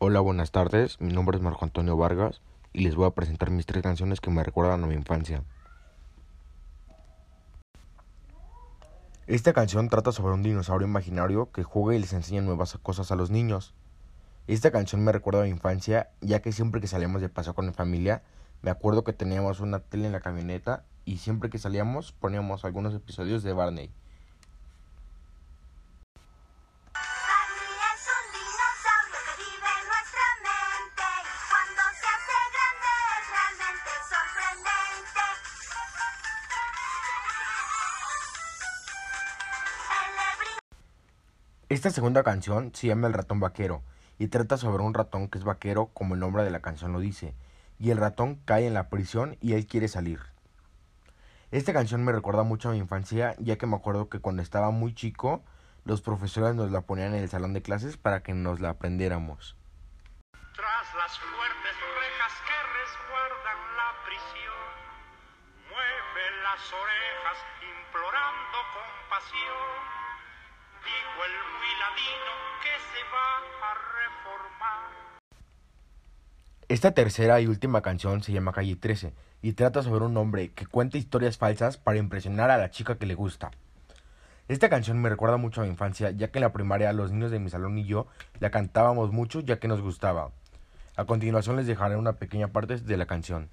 Hola, buenas tardes. Mi nombre es Marco Antonio Vargas y les voy a presentar mis tres canciones que me recuerdan a mi infancia. Esta canción trata sobre un dinosaurio imaginario que juega y les enseña nuevas cosas a los niños. Esta canción me recuerda a mi infancia, ya que siempre que salíamos de paseo con mi familia, me acuerdo que teníamos una tele en la camioneta y siempre que salíamos poníamos algunos episodios de Barney. Esta segunda canción se llama El ratón vaquero y trata sobre un ratón que es vaquero como el nombre de la canción lo dice, y el ratón cae en la prisión y él quiere salir. Esta canción me recuerda mucho a mi infancia ya que me acuerdo que cuando estaba muy chico los profesores nos la ponían en el salón de clases para que nos la aprendiéramos. Tras las fuertes rejas que resguardan la prisión, mueve las orejas implorando compasión Esta tercera y última canción se llama Calle 13 y trata sobre un hombre que cuenta historias falsas para impresionar a la chica que le gusta. Esta canción me recuerda mucho a mi infancia, ya que en la primaria los niños de mi salón y yo la cantábamos mucho ya que nos gustaba. A continuación les dejaré una pequeña parte de la canción.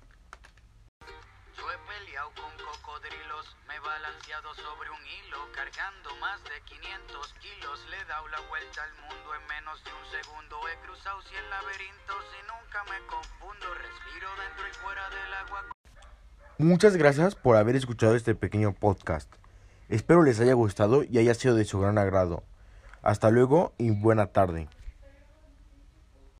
Sobre un hilo, cargando más de 500 kilos. Le he dado la vuelta al mundo en menos de un segundo. He cruzado 100 laberintos y nunca me confundo. Respiro dentro y fuera del agua. Muchas gracias por haber escuchado este pequeño podcast. Espero les haya gustado y haya sido de su gran agrado. Hasta luego y buena tarde.